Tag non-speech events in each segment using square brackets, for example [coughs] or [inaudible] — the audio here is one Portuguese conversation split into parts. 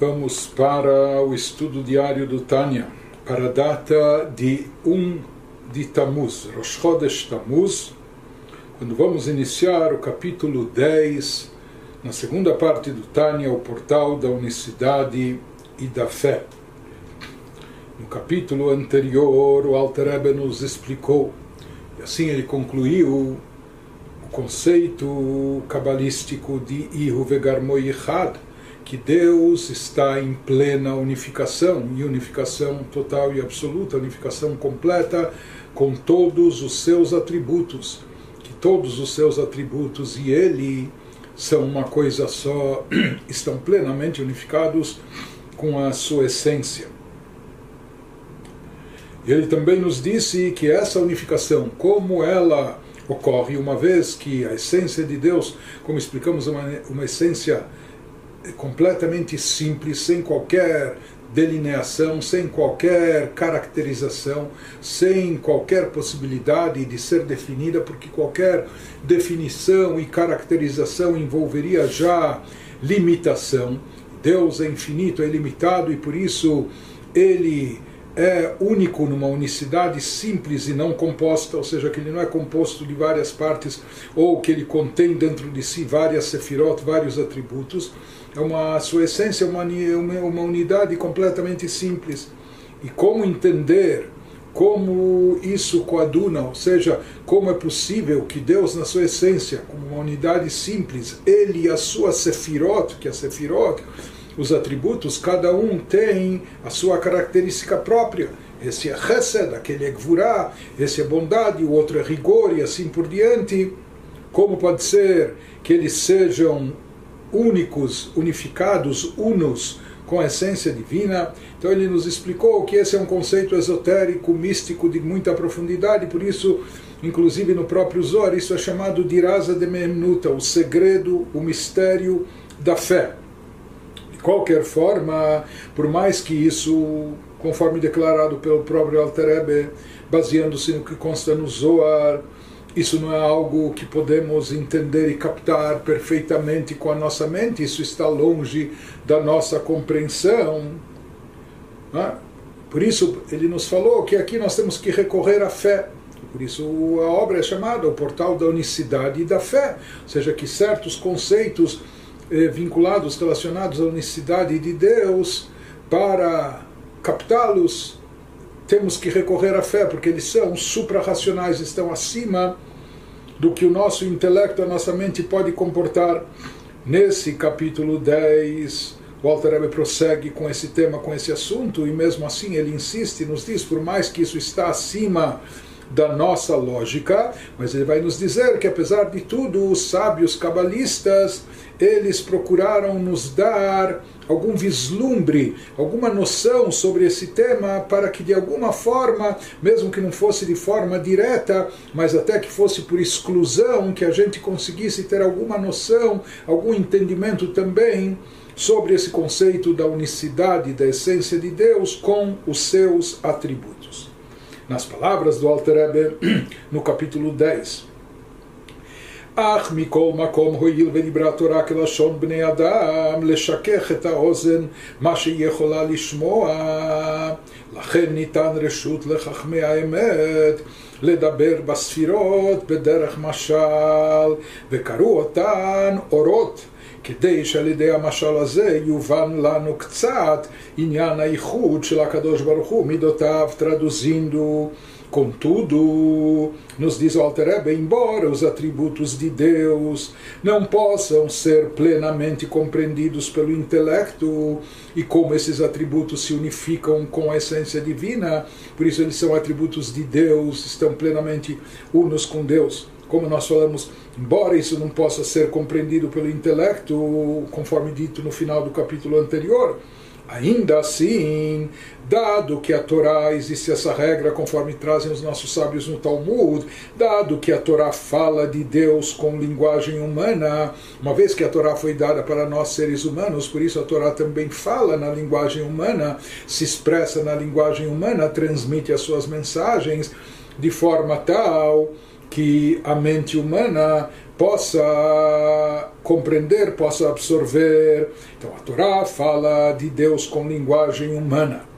Vamos para o estudo diário do Tânia, para a data de 1 de Tammuz, Rosh Chodesh Tammuz, quando vamos iniciar o capítulo 10, na segunda parte do Tânia, o portal da unicidade e da fé. No capítulo anterior, o Alter Rebbe nos explicou, e assim ele concluiu o conceito cabalístico de Ihu Vegarmoi Ichad, que Deus está em plena unificação, e unificação total e absoluta, unificação completa com todos os seus atributos, que todos os seus atributos e Ele são uma coisa só, [clears throat] estão plenamente unificados com a sua essência. Ele também nos disse que essa unificação, como ela ocorre uma vez que a essência de Deus, como explicamos, uma, uma essência completamente simples, sem qualquer delineação, sem qualquer caracterização, sem qualquer possibilidade de ser definida, porque qualquer definição e caracterização envolveria já limitação. Deus é infinito, é ilimitado e por isso ele é único numa unicidade simples e não composta, ou seja, que ele não é composto de várias partes ou que ele contém dentro de si várias sefirot, vários atributos é uma sua essência é uma, uma unidade completamente simples. E como entender como isso coaduna, ou seja, como é possível que Deus, na sua essência, como uma unidade simples, ele e a sua sefirot, que é a sefirot, os atributos, cada um tem a sua característica própria. Esse é chesed, aquele é gvurá, esse é bondade, o outro é rigor e assim por diante. Como pode ser que eles sejam únicos, unificados, unos com a essência divina. Então ele nos explicou que esse é um conceito esotérico, místico de muita profundidade, por isso, inclusive no próprio Zohar, isso é chamado de Rasa de Memnuta, o segredo, o mistério da fé. De qualquer forma, por mais que isso, conforme declarado pelo próprio Alter baseando-se no que consta no Zohar, isso não é algo que podemos entender e captar perfeitamente com a nossa mente, isso está longe da nossa compreensão. É? Por isso, ele nos falou que aqui nós temos que recorrer à fé. Por isso, a obra é chamada o Portal da Unicidade e da Fé, ou seja, que certos conceitos eh, vinculados, relacionados à unicidade de Deus, para captá-los, temos que recorrer à fé, porque eles são suprarracionais, estão acima do que o nosso intelecto, a nossa mente pode comportar. Nesse capítulo 10, Walter Rebbe prossegue com esse tema, com esse assunto, e mesmo assim ele insiste, nos diz, por mais que isso está acima da nossa lógica, mas ele vai nos dizer que apesar de tudo, os sábios cabalistas, eles procuraram nos dar algum vislumbre, alguma noção sobre esse tema, para que de alguma forma, mesmo que não fosse de forma direta, mas até que fosse por exclusão, que a gente conseguisse ter alguma noção, algum entendimento também sobre esse conceito da unicidade da essência de Deus com os seus atributos. Nas palavras do Alter Rebbe, [clears throat] no capítulo 10, אך מכל מקום הואיל ודיברה התורה כלשון בני אדם לשכך את האוזן מה שהיא יכולה לשמוע. לכן ניתן רשות לחכמי האמת לדבר בספירות בדרך משל וקראו אותן אורות כדי שעל ידי המשל הזה יובן לנו קצת עניין הייחוד של הקדוש ברוך הוא מידותיו traduzindo Contudo, nos diz o Alter Rebbe, embora os atributos de Deus não possam ser plenamente compreendidos pelo intelecto, e como esses atributos se unificam com a essência divina, por isso eles são atributos de Deus, estão plenamente unos com Deus. Como nós falamos, embora isso não possa ser compreendido pelo intelecto, conforme dito no final do capítulo anterior, Ainda assim, dado que a Torá existe essa regra, conforme trazem os nossos sábios no Talmud, dado que a Torá fala de Deus com linguagem humana, uma vez que a Torá foi dada para nós seres humanos, por isso a Torá também fala na linguagem humana, se expressa na linguagem humana, transmite as suas mensagens de forma tal que a mente humana possa compreender, possa absorver. Então a Torá fala de Deus com linguagem humana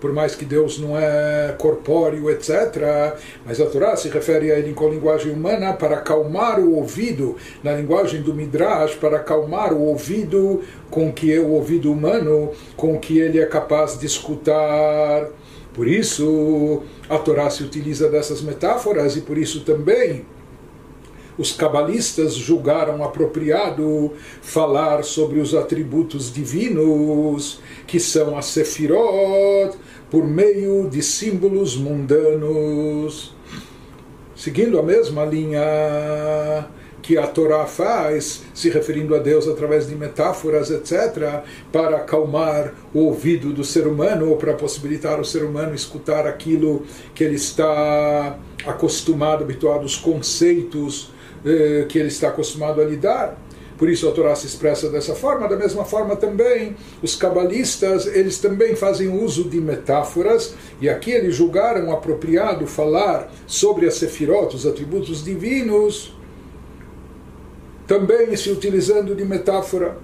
por mais que Deus não é corpóreo, etc. Mas a Torá se refere a ele com linguagem humana para acalmar o ouvido, na linguagem do Midrash, para acalmar o ouvido com que é o ouvido humano, com que ele é capaz de escutar. Por isso, a Torá se utiliza dessas metáforas e por isso também os cabalistas julgaram apropriado falar sobre os atributos divinos, que são a Sefirot, por meio de símbolos mundanos. Seguindo a mesma linha que a Torá faz, se referindo a Deus através de metáforas, etc., para acalmar o ouvido do ser humano ou para possibilitar o ser humano escutar aquilo que ele está acostumado, habituado, os conceitos eh, que ele está acostumado a lidar. Por isso a Torá se expressa dessa forma. Da mesma forma também, os cabalistas, eles também fazem uso de metáforas, e aqui eles julgaram apropriado falar sobre a Sefirot, os atributos divinos, também se utilizando de metáfora.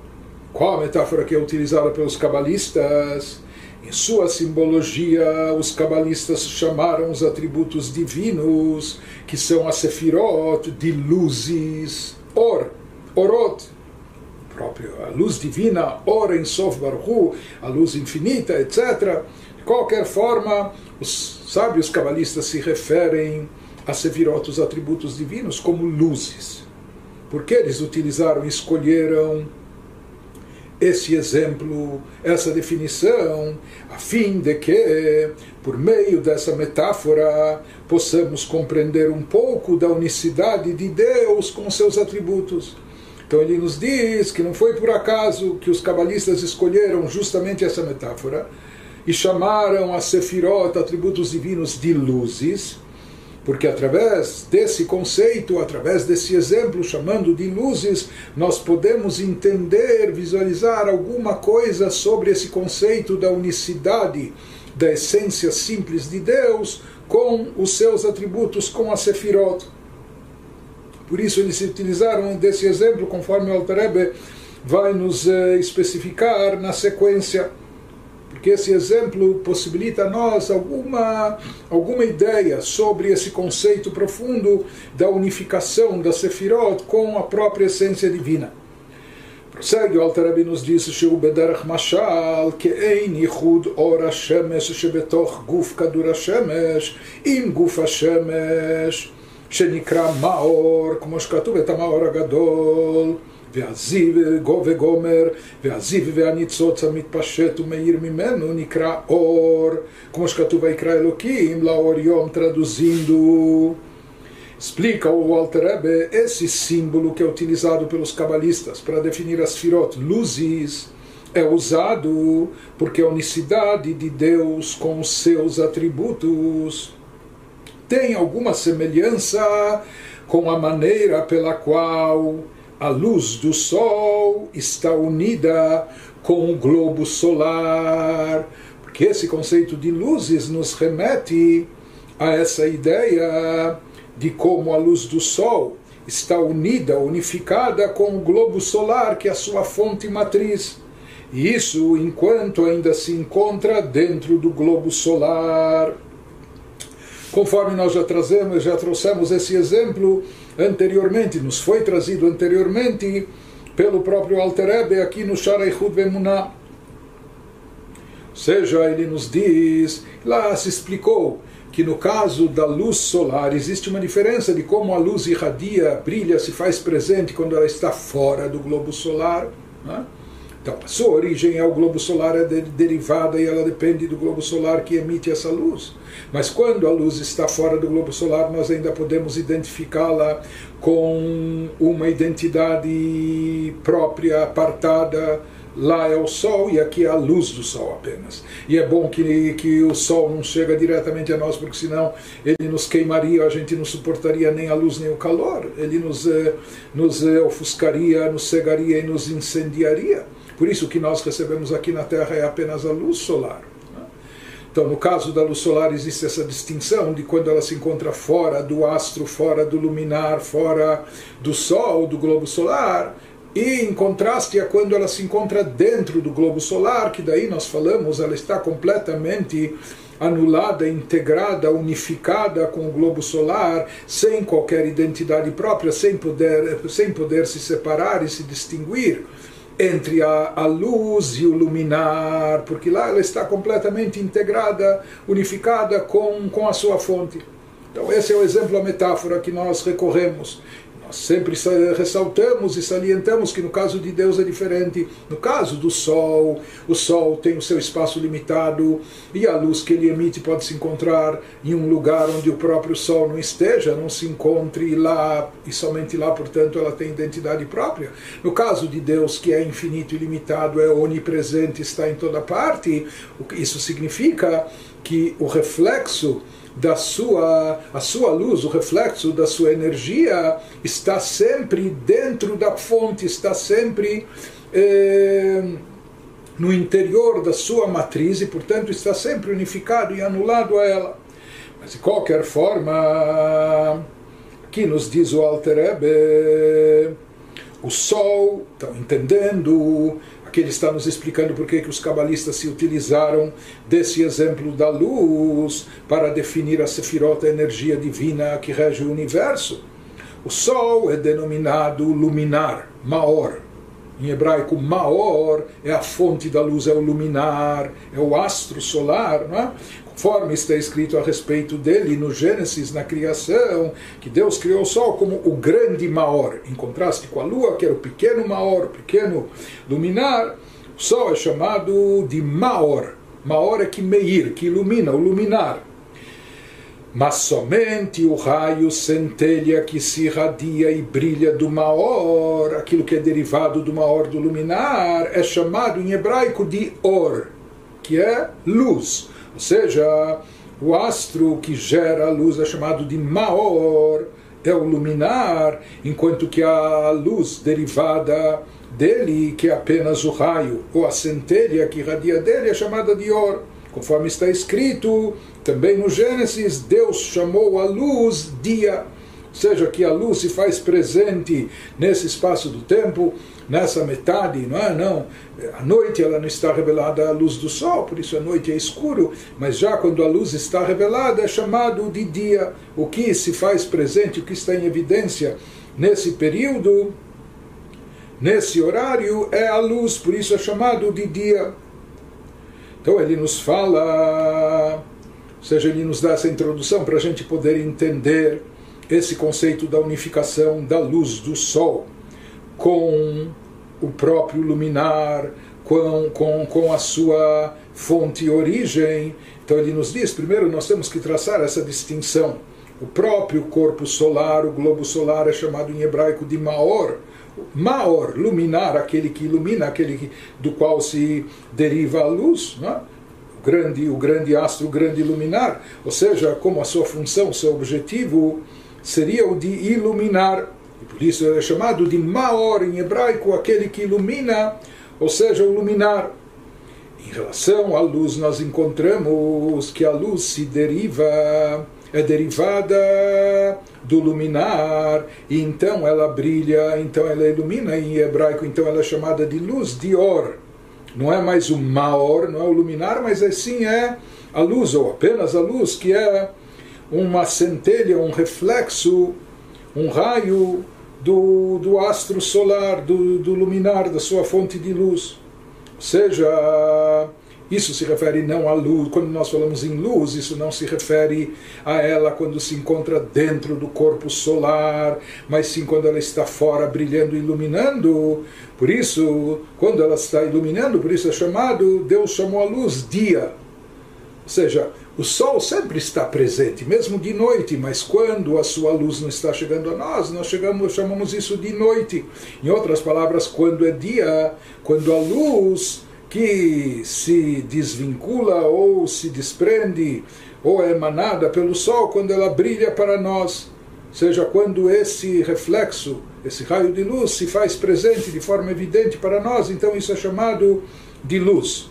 Qual a metáfora que é utilizada pelos cabalistas? Em sua simbologia, os cabalistas chamaram os atributos divinos, que são a Sefirot, de luzes, or, orot, próprio, a luz divina, ora em Sof Baruchu, a luz infinita, etc. De qualquer forma, os sábios cabalistas se referem a Sefirot, os atributos divinos, como luzes. Porque eles utilizaram, escolheram esse exemplo, essa definição, a fim de que, por meio dessa metáfora, possamos compreender um pouco da unicidade de Deus com seus atributos. Então ele nos diz que não foi por acaso que os cabalistas escolheram justamente essa metáfora e chamaram a Sefirot, atributos divinos, de luzes porque através desse conceito, através desse exemplo, chamando de luzes, nós podemos entender, visualizar alguma coisa sobre esse conceito da unicidade, da essência simples de Deus, com os seus atributos, com a Sefirot. Por isso eles utilizaram desse exemplo, conforme o Altarebe vai nos eh, especificar na sequência porque esse exemplo possibilita a nós alguma, alguma ideia sobre esse conceito profundo da unificação da Sefirot com a própria essência divina. Prossegue o Altarabi nos diz שהוא בדרך משל כאין ייחוד אור השמש שבתוך גוף כדור השמש עם גוף השמש שנקרא מאור, כמו שכתוב את המאור הגדול והזיו וגומר, והזיו והניצוץ המתפשט ומאיר ממנו נקרא אור, כמו שכתוב ויקרא אלוקים לאור יום, traduzindo. Explica o Walter Rebbe esse símbolo que é utilizado pelos cabalistas para definir as firot, luzes, é usado porque a unicidade de Deus com os seus atributos tem alguma semelhança com a maneira pela qual a luz do Sol está unida com o globo solar, porque esse conceito de luzes nos remete a essa ideia de como a luz do Sol está unida, unificada com o globo solar, que é a sua fonte matriz. E isso enquanto ainda se encontra dentro do globo solar. Conforme nós já trazemos, já trouxemos esse exemplo anteriormente, nos foi trazido anteriormente pelo próprio Alter aqui no Shareichud Bemuná. Ou seja, ele nos diz, lá se explicou que no caso da luz solar existe uma diferença de como a luz irradia, brilha, se faz presente quando ela está fora do globo solar. Né? Então, a sua origem é o globo solar, é derivada e ela depende do globo solar que emite essa luz. Mas quando a luz está fora do globo solar, nós ainda podemos identificá-la com uma identidade própria, apartada. Lá é o Sol e aqui é a luz do Sol apenas. E é bom que, que o Sol não chega diretamente a nós, porque senão ele nos queimaria, a gente não suportaria nem a luz nem o calor. Ele nos, eh, nos eh, ofuscaria, nos cegaria e nos incendiaria. Por isso o que nós recebemos aqui na Terra é apenas a luz solar. Então, no caso da luz solar, existe essa distinção de quando ela se encontra fora do astro, fora do luminar, fora do Sol, do globo solar, e em contraste a quando ela se encontra dentro do globo solar, que daí nós falamos, ela está completamente anulada, integrada, unificada com o globo solar, sem qualquer identidade própria, sem poder, sem poder se separar e se distinguir entre a, a luz e o luminar, porque lá ela está completamente integrada, unificada com, com a sua fonte. Então, esse é o exemplo, a metáfora que nós recorremos. Nós sempre ressaltamos e salientamos que no caso de Deus é diferente. No caso do Sol, o Sol tem o seu espaço limitado e a luz que ele emite pode se encontrar em um lugar onde o próprio Sol não esteja, não se encontre lá e somente lá, portanto, ela tem identidade própria. No caso de Deus, que é infinito e limitado, é onipresente, está em toda parte, isso significa que o reflexo da sua, a sua luz, o reflexo da sua energia está sempre dentro da fonte, está sempre eh, no interior da sua matriz e, portanto, está sempre unificado e anulado a ela. Mas, de qualquer forma, aqui nos diz o Alter Ebe, o Sol, estão entendendo Aqui ele está nos explicando por que os cabalistas se utilizaram desse exemplo da luz para definir a sefirot, a energia divina que rege o universo. O Sol é denominado luminar, Maor. Em hebraico, Maor é a fonte da luz, é o luminar, é o astro solar. Não é? Conforme está escrito a respeito dele no Gênesis, na criação, que Deus criou o Sol como o grande Maor, em contraste com a Lua, que era o pequeno Maor, o pequeno luminar. O Sol é chamado de Maor. Maor é que meir, que ilumina, o luminar. Mas somente o raio centelha que se irradia e brilha do Maor, aquilo que é derivado do Maor do luminar, é chamado em hebraico de Or, que é luz. Ou seja, o astro que gera a luz é chamado de Maor, é o luminar, enquanto que a luz derivada dele, que é apenas o raio, ou a centelha que irradia dele, é chamada de Or. Conforme está escrito também no Gênesis, Deus chamou a luz dia seja que a luz se faz presente nesse espaço do tempo, nessa metade, não é? Não. À noite ela não está revelada à luz do sol, por isso a noite é escuro, mas já quando a luz está revelada é chamado de dia. O que se faz presente, o que está em evidência nesse período, nesse horário, é a luz, por isso é chamado de dia. Então ele nos fala, ou seja, ele nos dá essa introdução para a gente poder entender esse conceito da unificação da luz do sol com o próprio luminar, com, com, com a sua fonte e origem. Então ele nos diz: primeiro nós temos que traçar essa distinção. O próprio corpo solar, o globo solar, é chamado em hebraico de Maor. Maor, luminar, aquele que ilumina, aquele que, do qual se deriva a luz. Não é? o grande, o grande astro, o grande luminar, ou seja, como a sua função, seu objetivo seria o de iluminar. E por isso é chamado de Maor em hebraico, aquele que ilumina, ou seja, o luminar. Em relação à luz, nós encontramos que a luz se deriva, é derivada do luminar, e então ela brilha, então ela ilumina em hebraico, então ela é chamada de luz de or. Não é mais o maor, não é o luminar, mas assim é a luz, ou apenas a luz, que é uma centelha, um reflexo, um raio do, do astro solar, do, do luminar, da sua fonte de luz. Ou seja, isso se refere não à luz, quando nós falamos em luz, isso não se refere a ela quando se encontra dentro do corpo solar, mas sim quando ela está fora brilhando iluminando. Por isso, quando ela está iluminando, por isso é chamado, Deus chamou a luz dia. Ou seja, o sol sempre está presente, mesmo de noite, mas quando a sua luz não está chegando a nós, nós chegamos, chamamos isso de noite. Em outras palavras, quando é dia, quando a luz que se desvincula ou se desprende ou é emanada pelo sol, quando ela brilha para nós, seja quando esse reflexo, esse raio de luz se faz presente de forma evidente para nós, então isso é chamado de luz.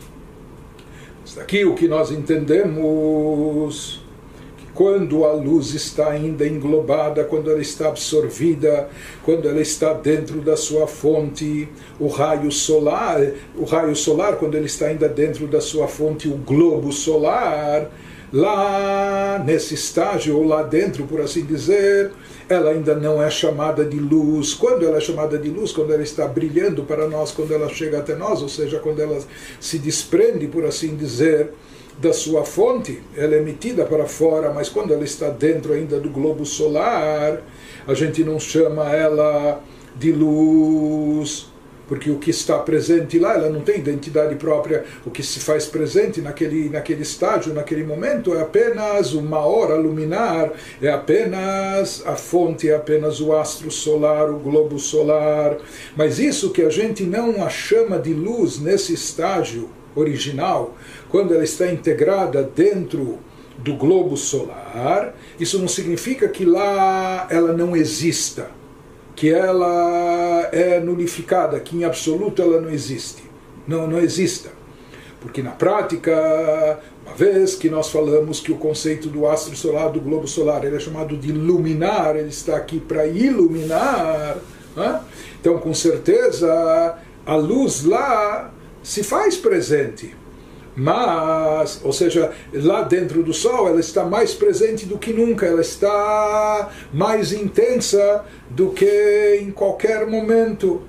Aqui o que nós entendemos que quando a luz está ainda englobada, quando ela está absorvida, quando ela está dentro da sua fonte, o raio solar, o raio solar quando ele está ainda dentro da sua fonte, o globo solar, lá nesse estágio ou lá dentro, por assim dizer, ela ainda não é chamada de luz. Quando ela é chamada de luz, quando ela está brilhando para nós, quando ela chega até nós, ou seja, quando ela se desprende, por assim dizer, da sua fonte, ela é emitida para fora, mas quando ela está dentro ainda do globo solar, a gente não chama ela de luz porque o que está presente lá, ela não tem identidade própria. O que se faz presente naquele, naquele estágio, naquele momento, é apenas uma hora luminar, é apenas a fonte, é apenas o astro solar, o globo solar. Mas isso que a gente não a chama de luz nesse estágio original, quando ela está integrada dentro do globo solar, isso não significa que lá ela não exista que ela é nulificada, que em absoluto ela não existe. Não, não exista. Porque na prática, uma vez que nós falamos que o conceito do astro solar, do globo solar, ele é chamado de luminar, ele está aqui para iluminar, né? então com certeza a luz lá se faz presente mas, ou seja, lá dentro do Sol ela está mais presente do que nunca, ela está mais intensa do que em qualquer momento.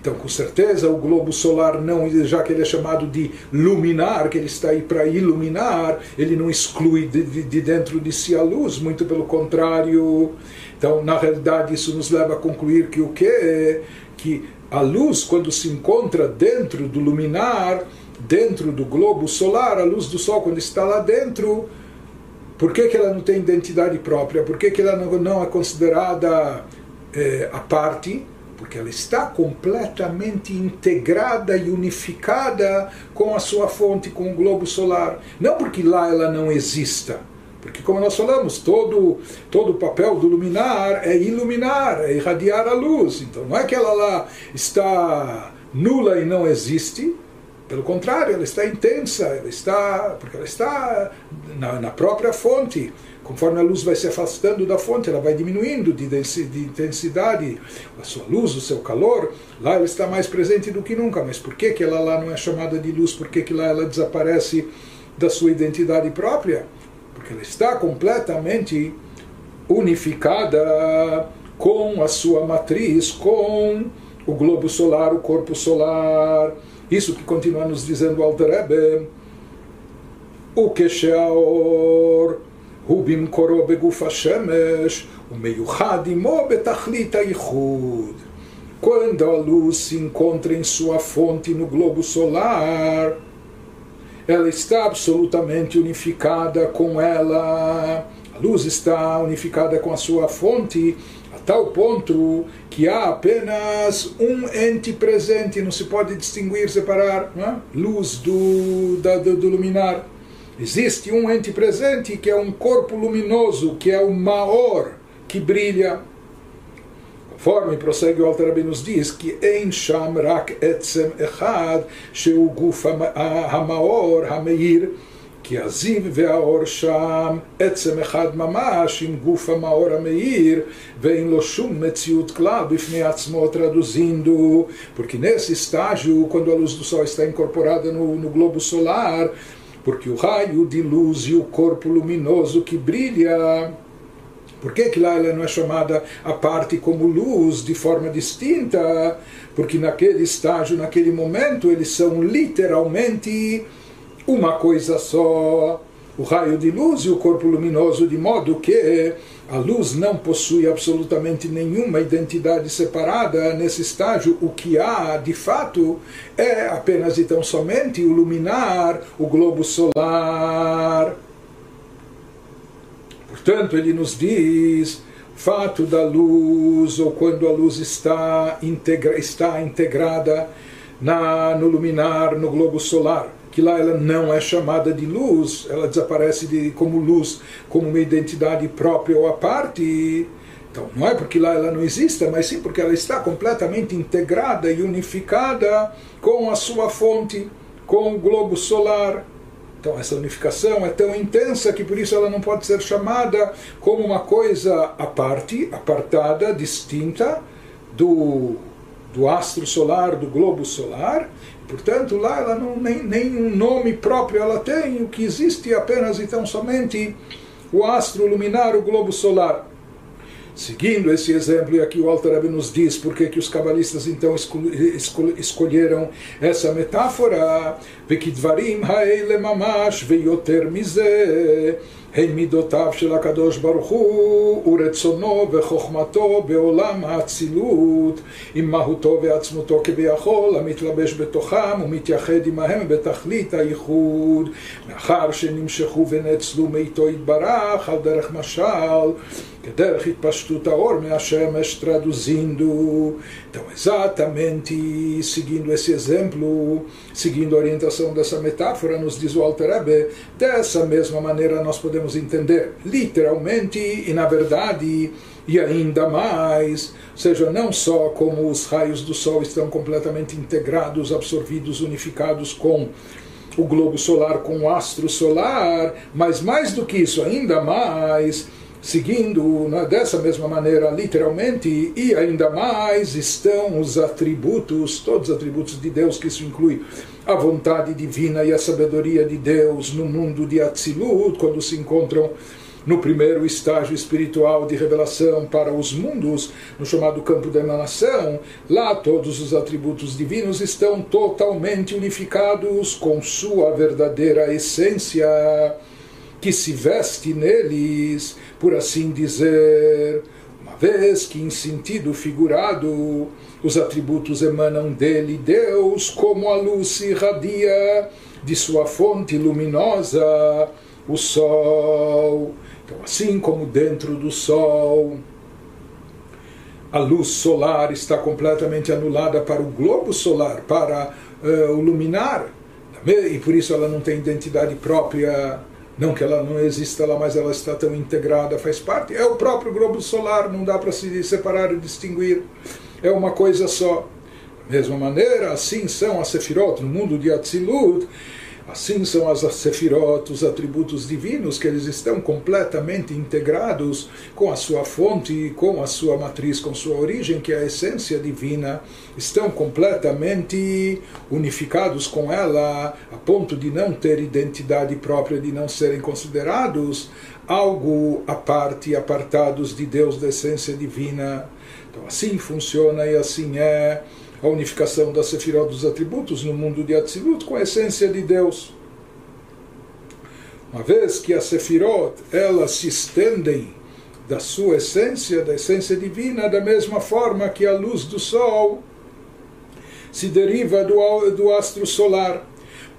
Então, com certeza, o globo solar não, já que ele é chamado de luminar, que ele está aí para iluminar, ele não exclui de, de, dentro de si a luz, muito pelo contrário. Então, na realidade, isso nos leva a concluir que o que que a luz, quando se encontra dentro do luminar, dentro do globo solar, a luz do Sol, quando está lá dentro, por que, que ela não tem identidade própria? Por que, que ela não, não é considerada é, a parte? Porque ela está completamente integrada e unificada com a sua fonte, com o globo solar. Não porque lá ela não exista. Porque, como nós falamos, todo, todo o papel do luminar é iluminar, é irradiar a luz. Então, não é que ela lá está nula e não existe, pelo contrário, ela está intensa, ela está, porque ela está na, na, própria fonte. Conforme a luz vai se afastando da fonte, ela vai diminuindo de, de intensidade, a sua luz, o seu calor. Lá ela está mais presente do que nunca. Mas por que, que ela lá não é chamada de luz? Por que, que lá ela desaparece da sua identidade própria? Porque ela está completamente unificada com a sua matriz, com o globo solar, o corpo solar isso que continua nos dizendo o Alter Rebbe. O כשהאור הוא במקורו בגוף השמש ומיוחד עמו בתכלית הייחוד. Quando a luz se encontra em sua fonte no globo solar, ela está absolutamente unificada com ela. a luz está unificada com a sua fonte tal ponto que há apenas um ente presente, não se pode distinguir, separar é? luz do, da, do, do luminar. Existe um ente presente que é um corpo luminoso, que é o Maor, que brilha. Conforme prossegue o Alter nos diz que em Sham Rak Etzem Echad, Sheu HaMaor HaMeir, כי הזיו והאור שם עצם אחד ממש עם גוף המאור המאיר ואין לו שום מציאות כלל בפני עצמו traduzindo porque nesse estágio quando a luz do sol está incorporada no, no globo solar porque o raio de luz e o corpo luminoso que brilha por que, que lá ela não é chamada a parte como luz de forma distinta? Porque naquele estágio, naquele momento, eles são literalmente uma coisa só, o raio de luz e o corpo luminoso, de modo que a luz não possui absolutamente nenhuma identidade separada nesse estágio. O que há, de fato, é apenas e tão somente o luminar, o globo solar. Portanto, ele nos diz fato da luz, ou quando a luz está, integra, está integrada na, no luminar, no globo solar que lá ela não é chamada de luz, ela desaparece de, como luz, como uma identidade própria ou à parte. Então, não é porque lá ela não exista, mas sim porque ela está completamente integrada e unificada com a sua fonte, com o globo solar. Então essa unificação é tão intensa que por isso ela não pode ser chamada como uma coisa à parte, apartada, distinta do, do astro solar, do globo solar. Portanto, lá ela não, nem, nem um nome próprio ela tem, o que existe é apenas então somente o astro luminar, o globo solar. Seguindo esse exemplo, e aqui o Alter nos diz por que os cabalistas então escolheram essa metáfora, הן מידותיו של הקדוש ברוך הוא ורצונו וחוכמתו בעולם האצילות עם מהותו ועצמותו כביכול המתלבש בתוכם ומתייחד עמהם בתכלית הייחוד מאחר שנמשכו ונאצלו מאיתו יתברך על דרך משל כדרך התפשטות האור מהשמש traduzindo então exatamente seguindo esse exemplo seguindo a orientação dessa metáfora nos diz o Alter Rebbe dessa mesma maneira nós podemos entender literalmente e na verdade e ainda mais, seja, não só como os raios do Sol estão completamente integrados, absorvidos, unificados com o globo solar, com o astro solar, mas mais do que isso, ainda mais, seguindo né, dessa mesma maneira, literalmente, e ainda mais estão os atributos, todos os atributos de Deus, que isso inclui a vontade divina e a sabedoria de Deus no mundo de Atzilut, quando se encontram no primeiro estágio espiritual de revelação para os mundos, no chamado campo da emanação, lá todos os atributos divinos estão totalmente unificados com sua verdadeira essência, que se veste neles, por assim dizer, uma vez que em sentido figurado os atributos emanam dele, Deus, como a luz se irradia de sua fonte luminosa, o Sol. Então, assim como dentro do Sol a luz solar está completamente anulada para o globo solar, para uh, o luminar, e por isso ela não tem identidade própria não que ela não exista lá, mas ela está tão integrada, faz parte. É o próprio globo solar, não dá para se separar e distinguir. É uma coisa só. Da mesma maneira, assim são as Sefirot no mundo de Atzilut. Assim são as Sefirot, os atributos divinos, que eles estão completamente integrados com a sua fonte, com a sua matriz, com sua origem, que é a essência divina, estão completamente unificados com ela, a ponto de não ter identidade própria, de não serem considerados algo à parte, apartados de Deus, da essência divina. Então assim funciona e assim é a unificação da Sefirot dos atributos no mundo de Atzilut com a essência de Deus. Uma vez que as Sefirot elas se estendem da sua essência, da essência divina, da mesma forma que a luz do Sol se deriva do, do astro solar.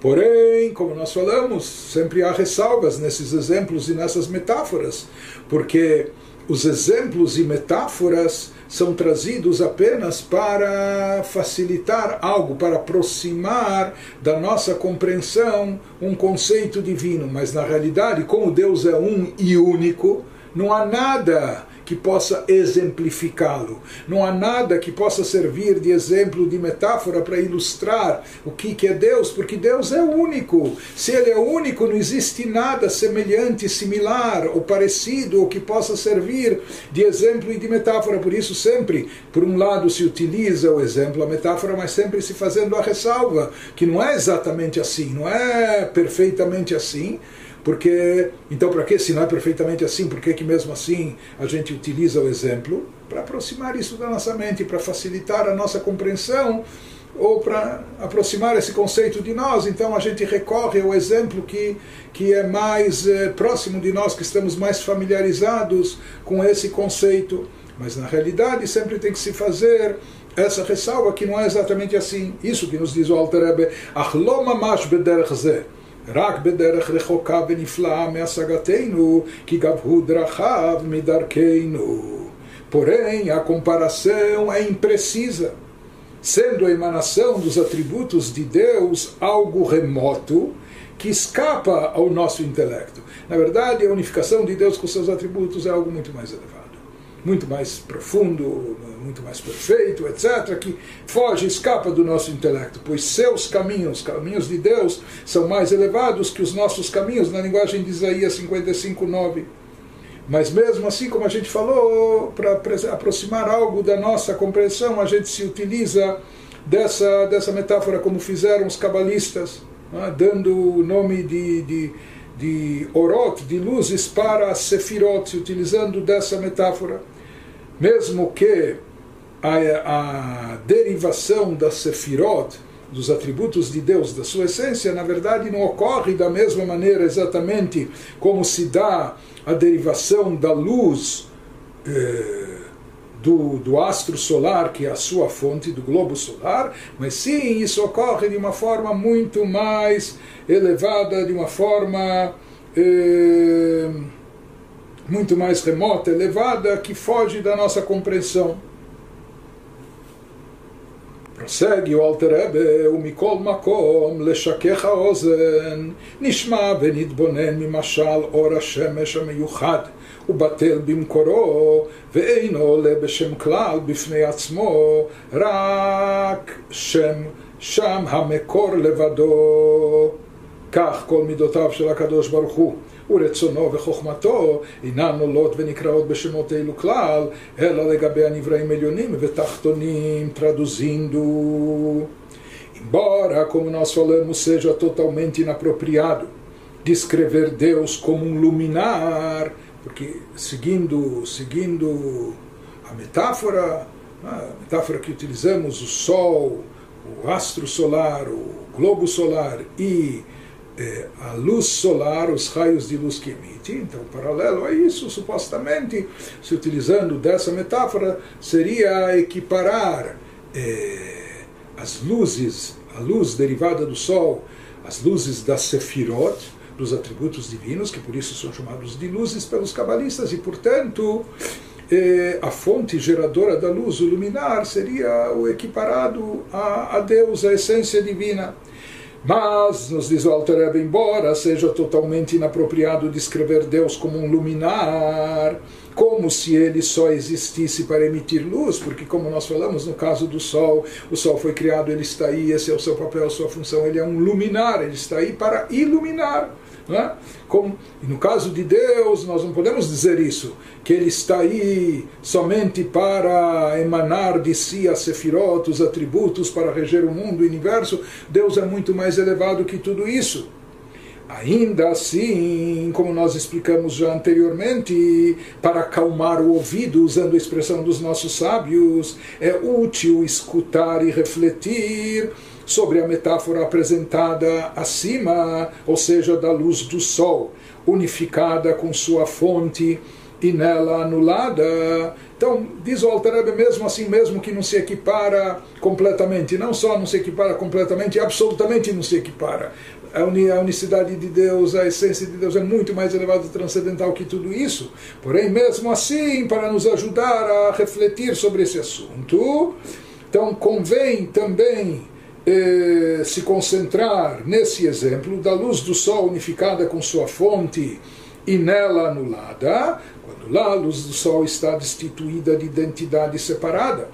Porém, como nós falamos, sempre há ressalvas nesses exemplos e nessas metáforas, porque os exemplos e metáforas são trazidos apenas para facilitar algo, para aproximar da nossa compreensão um conceito divino. Mas na realidade, como Deus é um e único, não há nada que possa exemplificá-lo. Não há nada que possa servir de exemplo, de metáfora para ilustrar o que, é Deus, porque Deus é único. Se Ele é único, não existe nada semelhante, similar ou parecido ou que possa servir de exemplo e de metáfora. Por isso, sempre, por um lado, se utiliza o exemplo, a metáfora, mas sempre se fazendo a ressalva, que não é exatamente assim, não é perfeitamente assim porque, então, para que, se não é perfeitamente assim, por que, mesmo assim a gente utiliza o exemplo? Para aproximar isso da nossa mente, para facilitar a nossa compreensão ou para aproximar esse conceito de nós, então a gente recorre ao exemplo que, que é mais eh, próximo de nós, que estamos mais familiarizados com esse conceito. Mas na realidade sempre tem que se fazer essa ressalva que não é exatamente assim. Isso que nos diz o Alter Rebbe, רק בדרך רחוקה ונפלאה מהשגתנו, כי גבהו דרכיו מדרכנו. Porém, a comparação é imprecisa, sendo a emanação dos atributos de Deus algo remoto que escapa ao nosso intelecto. Na verdade, a unificação de Deus com seus atributos é algo muito mais elevado. muito mais profundo, muito mais perfeito, etc., que foge, escapa do nosso intelecto, pois seus caminhos, caminhos de Deus, são mais elevados que os nossos caminhos, na linguagem de Isaías 55, 9. Mas mesmo assim, como a gente falou, para aproximar algo da nossa compreensão, a gente se utiliza dessa, dessa metáfora como fizeram os cabalistas, né, dando o nome de, de, de orot, de luzes, para sefirot, utilizando dessa metáfora. Mesmo que a, a derivação da sefirot, dos atributos de Deus, da sua essência, na verdade não ocorre da mesma maneira exatamente como se dá a derivação da luz eh, do, do astro solar, que é a sua fonte do globo solar, mas sim isso ocorre de uma forma muito mais elevada, de uma forma eh, muito mais remota, elevada, que foge da nossa compreensão. prossegue o alter ebe ומכל מקום לשכך האוזן נשמע ונתבונן ממשל אור השמש המיוחד ובטל במקורו ואינו עולה בשם כלל בפני עצמו רק שם שם המקור לבדו כך כל מידותיו של הקדוש ברוך הוא ורצונו וחוכמתו אינן עולות ונקראות בשמות אלו כלל, אלא לגבי הנבראים עליונים ותחתונים, traduzindo. Embora, como nós falamos, seja totalmente inapropriado descrever Deus como um luminar, porque seguindo, seguindo a metáfora, a metáfora que utilizamos, o Sol, o astro solar, o globo solar e é, a luz solar, os raios de luz que emite. Então, paralelo a isso, supostamente, se utilizando dessa metáfora, seria equiparar é, as luzes, a luz derivada do Sol, as luzes da Sefirot, dos atributos divinos, que por isso são chamados de luzes pelos cabalistas, e portanto é, a fonte geradora da luz, o luminar, seria o equiparado a, a Deus, a essência divina. Mas, nos diz o Alter embora seja totalmente inapropriado descrever Deus como um luminar, como se ele só existisse para emitir luz, porque, como nós falamos no caso do Sol, o Sol foi criado, ele está aí, esse é o seu papel, sua função, ele é um luminar, ele está aí para iluminar. Né? Como, no caso de Deus, nós não podemos dizer isso, que Ele está aí somente para emanar de si a sefirot, os atributos, para reger o mundo, o universo. Deus é muito mais elevado que tudo isso. Ainda assim, como nós explicamos já anteriormente, para acalmar o ouvido, usando a expressão dos nossos sábios, é útil escutar e refletir sobre a metáfora apresentada acima, ou seja, da luz do sol, unificada com sua fonte e nela anulada. Então, diz o Altareb mesmo assim, mesmo que não se equipara completamente, não só não se equipara completamente, absolutamente não se equipara. A unicidade de Deus, a essência de Deus é muito mais elevada e transcendental que tudo isso. Porém, mesmo assim, para nos ajudar a refletir sobre esse assunto, então convém também eh, se concentrar nesse exemplo da luz do sol unificada com sua fonte e nela anulada, quando lá a luz do sol está destituída de identidade separada.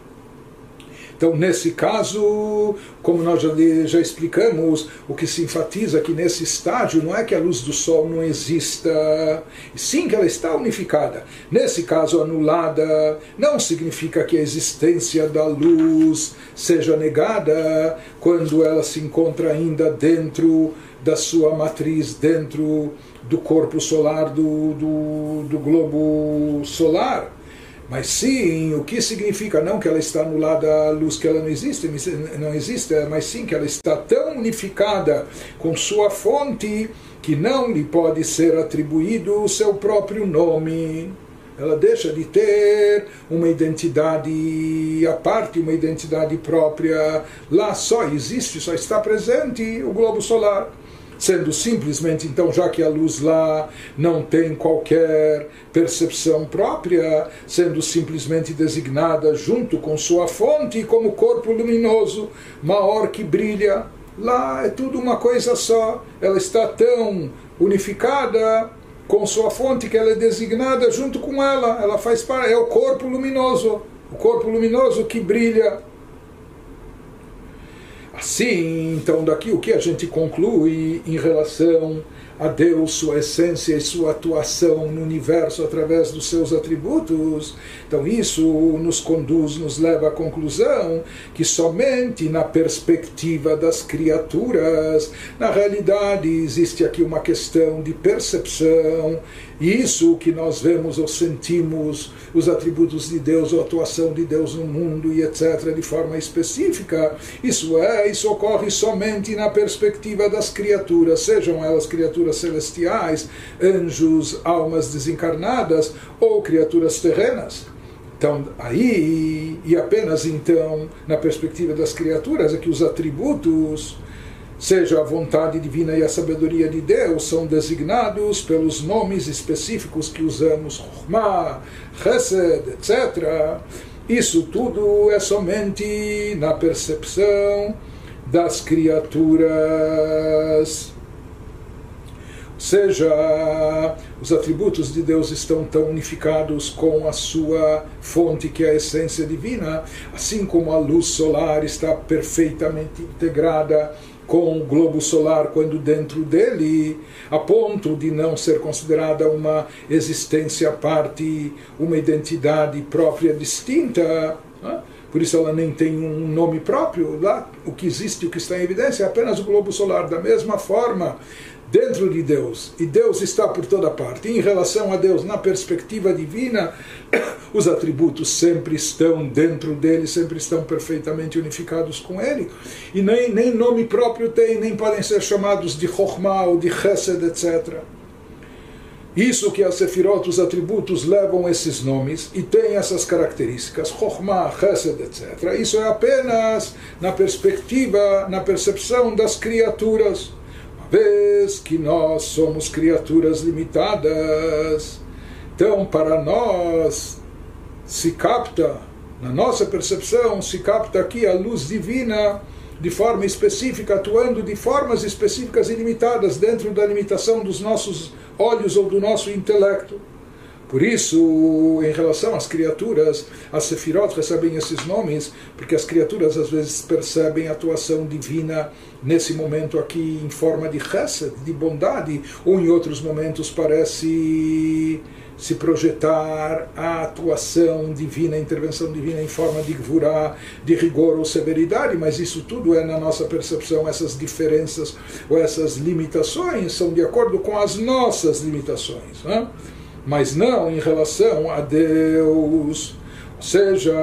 Então, nesse caso, como nós já, já explicamos, o que se enfatiza aqui nesse estágio não é que a luz do Sol não exista, sim que ela está unificada. Nesse caso, anulada não significa que a existência da luz seja negada quando ela se encontra ainda dentro da sua matriz, dentro do corpo solar, do, do, do globo solar. Mas sim, o que significa não que ela está anulada a luz que ela não existe, não existe, mas sim que ela está tão unificada com sua fonte que não lhe pode ser atribuído o seu próprio nome. Ela deixa de ter uma identidade à parte, uma identidade própria. Lá só existe, só está presente o globo solar sendo simplesmente, então, já que a luz lá não tem qualquer percepção própria, sendo simplesmente designada junto com sua fonte como corpo luminoso, maior que brilha, lá é tudo uma coisa só, ela está tão unificada com sua fonte, que ela é designada junto com ela, ela faz parte, é o corpo luminoso, o corpo luminoso que brilha. Assim, então, daqui o que a gente conclui em relação a Deus, sua essência e sua atuação no universo através dos seus atributos. Então, isso nos conduz, nos leva à conclusão que somente na perspectiva das criaturas, na realidade, existe aqui uma questão de percepção isso que nós vemos ou sentimos, os atributos de Deus, a atuação de Deus no mundo e etc., de forma específica, isso é, isso ocorre somente na perspectiva das criaturas, sejam elas criaturas celestiais, anjos, almas desencarnadas ou criaturas terrenas. Então, aí, e apenas então, na perspectiva das criaturas, é que os atributos seja a vontade divina e a sabedoria de Deus, são designados pelos nomes específicos que usamos, Chokhmah, Chesed, etc. Isso tudo é somente na percepção das criaturas. Seja, os atributos de Deus estão tão unificados com a sua fonte, que é a essência divina, assim como a luz solar está perfeitamente integrada com o globo solar quando dentro dele, a ponto de não ser considerada uma existência à parte, uma identidade própria distinta. Né? Por isso ela nem tem um nome próprio. Lá o que existe, o que está em evidência é apenas o globo solar. Da mesma forma, dentro de Deus, e Deus está por toda parte. Em relação a Deus, na perspectiva divina, [coughs] os atributos sempre estão dentro dele, sempre estão perfeitamente unificados com ele, e nem, nem nome próprio tem, nem podem ser chamados de Chokhmah ou de Chesed, etc. Isso que as Sefirot, os atributos, levam esses nomes e têm essas características, Chokhmah, Chesed, etc. Isso é apenas na perspectiva, na percepção das criaturas vez que nós somos criaturas limitadas, então para nós se capta, na nossa percepção, se capta aqui a luz divina de forma específica, atuando de formas específicas e limitadas dentro da limitação dos nossos olhos ou do nosso intelecto. Por isso, em relação às criaturas, as sefirot recebem esses nomes, porque as criaturas às vezes percebem a atuação divina nesse momento aqui em forma de chesed, de bondade, ou em outros momentos parece se projetar a atuação divina, a intervenção divina em forma de gvurá, de rigor ou severidade, mas isso tudo é na nossa percepção, essas diferenças ou essas limitações são de acordo com as nossas limitações. Né? Mas não em relação a Deus. Ou seja,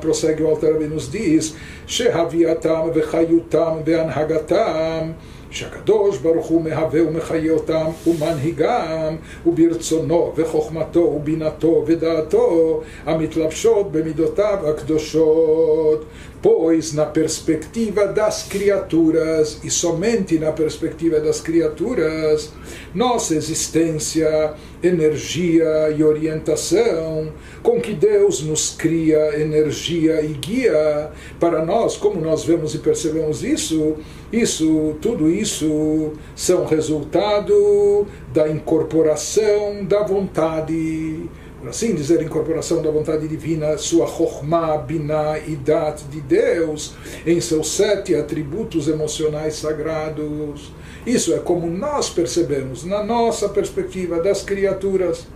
prossegue o Alter nos diz, Shehaviatam vechayutam veanhagatam שהקדוש ברוך הוא מהווה ומחיה אותם ומנהיגם וברצונו וחוכמתו ובינתו ודעתו המתלבשות במידותיו הקדושות pois na perspectiva das criaturas, e somente na perspectiva das criaturas, nossa existência, energia e orientação, com que Deus nos cria energia e guia para nós, como nós vemos e percebemos isso, isso, tudo isso são resultado da incorporação da vontade por assim dizer, incorporação da vontade divina, sua Chokhmah, Binah e Dat de Deus, em seus sete atributos emocionais sagrados. Isso é como nós percebemos, na nossa perspectiva das criaturas.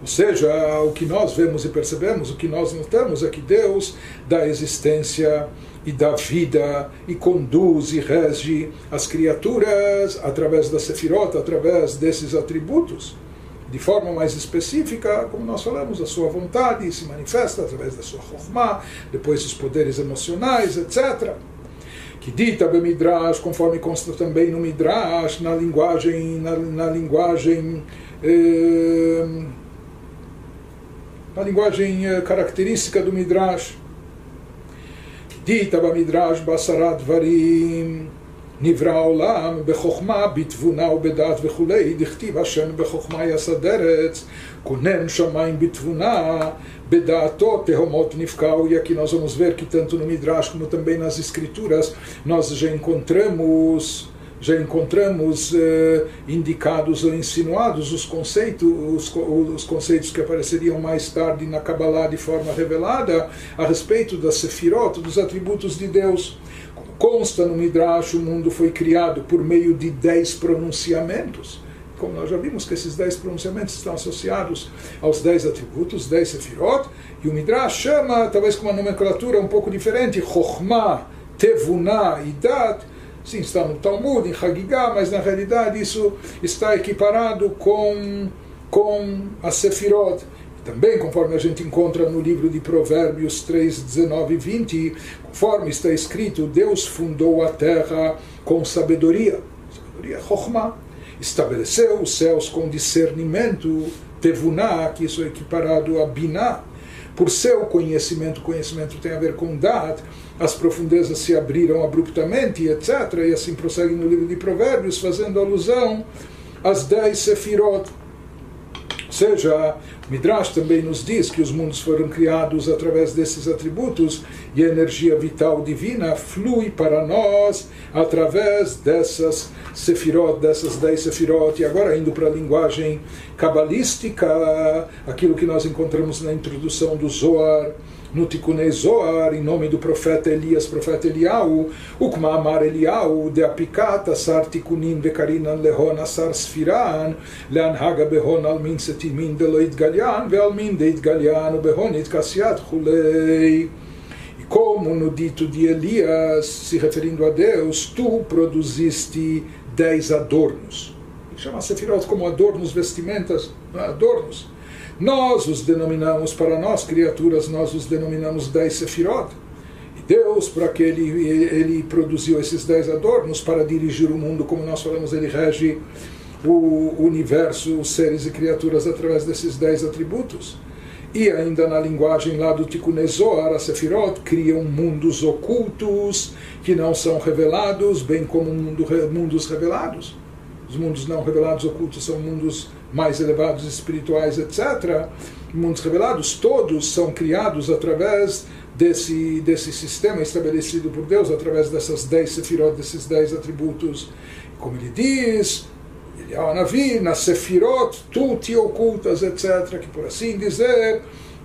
Ou seja, o que nós vemos e percebemos, o que nós notamos é que Deus dá existência e dá vida e conduz e rege as criaturas através da Sefirot, através desses atributos de forma mais específica, como nós falamos, a sua vontade se manifesta através da sua chokhmah, depois os poderes emocionais, etc. Que dita bem Midrash, conforme consta também no Midrash, na linguagem, na, na linguagem, eh, na linguagem eh, característica do Midrash. Que dita bem Midrash, Basarat Varim, נברא העולם בחוכמה, בתבונה ובדעת וכולי, דכתיב השם בחוכמה יסד ארץ, כונן שמיים בתבונה, בדעתו תהומות נפקעו, e aqui nós vamos ver que tanto no Midrash como também nas Escrituras nós já encontramos eh, indicados ou insinuados os conceitos, os, os, conceitos que apareceriam mais tarde na Kabbalah de forma revelada a respeito da Sefirot, dos atributos de Deus. Consta no Midrash, o mundo foi criado por meio de dez pronunciamentos. Como nós já vimos que esses dez pronunciamentos estão associados aos dez atributos, dez Sefirot, e o Midrash chama, talvez com uma nomenclatura um pouco diferente, Chokhmah, Tevunah e Dat, Sim, está no Talmud, em Hagigah, mas na realidade isso está equiparado com, com a Sefirot. Também, conforme a gente encontra no livro de Provérbios 3, 19 e 20, conforme está escrito, Deus fundou a terra com sabedoria. Sabedoria Chokhmah. Estabeleceu os céus com discernimento, Tevuná, que isso é equiparado a Binah. Por seu conhecimento, conhecimento tem a ver com Dat, as profundezas se abriram abruptamente, etc. E assim prossegue no livro de Provérbios, fazendo alusão às dez sefirot. Ou seja, Midrash também nos diz que os mundos foram criados através desses atributos e a energia vital divina flui para nós através dessas sefirot, dessas dez sefirot. E agora, indo para a linguagem cabalística, aquilo que nós encontramos na introdução do Zohar no Tikunei Zohar, em nome do profeta Elias, profeta Eliau, Ukma Amar Eliau, de Apikata, Sar Tikunin, Vekarinan Lehon, Asar Sfiran, Leanhaga Behon Almin Setimin, Deloit Galian, Vealmin Deit Galian, Behonit Kassiat Hulei. E como no dito de Elias, se referindo a Deus, tu produziste dez adornos. Chama Sefirot como adornos, vestimentas, adornos nós os denominamos, para nós criaturas, nós os denominamos dez sefirot. E Deus, para que ele, ele produziu esses dez adornos para dirigir o mundo, como nós falamos, ele rege o universo, os seres e criaturas através desses dez atributos. E ainda na linguagem lá do Tikkun Zohar, a Sefirot criam mundos ocultos que não são revelados, bem como mundo, mundos revelados. Os mundos não revelados ocultos são mundos mais elevados espirituais, etc., mundos revelados, todos são criados através desse, desse sistema estabelecido por Deus, através dessas dez sefirot, desses dez atributos. Como ele diz, Eliyahu Navi, nas sefirot, tu te ocultas, etc., que por assim dizer,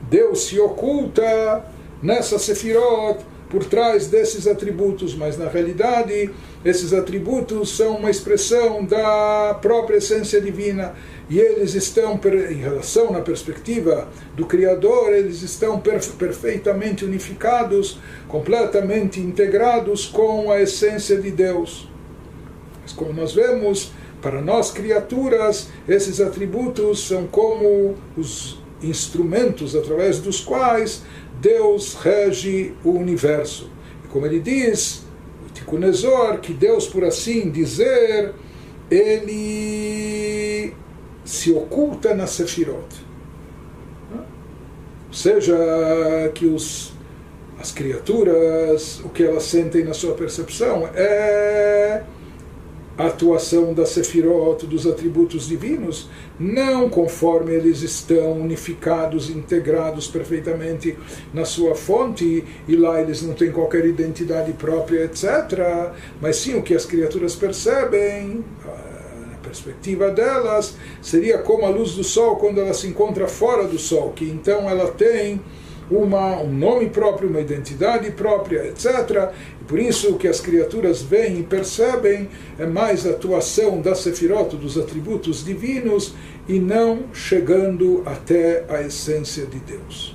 Deus se oculta nessa sefirot, por trás desses atributos, mas na realidade esses atributos são uma expressão da própria essência divina e eles estão, em relação na perspectiva do Criador, eles estão perfeitamente unificados, completamente integrados com a essência de Deus. Mas como nós vemos, para nós criaturas, esses atributos são como os instrumentos através dos quais Deus rege o universo. E como ele diz, Tikkun que Deus, por assim dizer, ele se oculta na Sefirot. Seja que os, as criaturas, o que elas sentem na sua percepção é a atuação da Sefirot, dos atributos divinos, não conforme eles estão unificados, integrados perfeitamente na sua fonte, e lá eles não têm qualquer identidade própria, etc., mas sim o que as criaturas percebem, perspectiva delas, seria como a luz do sol quando ela se encontra fora do sol, que então ela tem uma, um nome próprio, uma identidade própria, etc. E por isso o que as criaturas veem e percebem é mais a atuação da Sefirot, dos atributos divinos, e não chegando até a essência de Deus.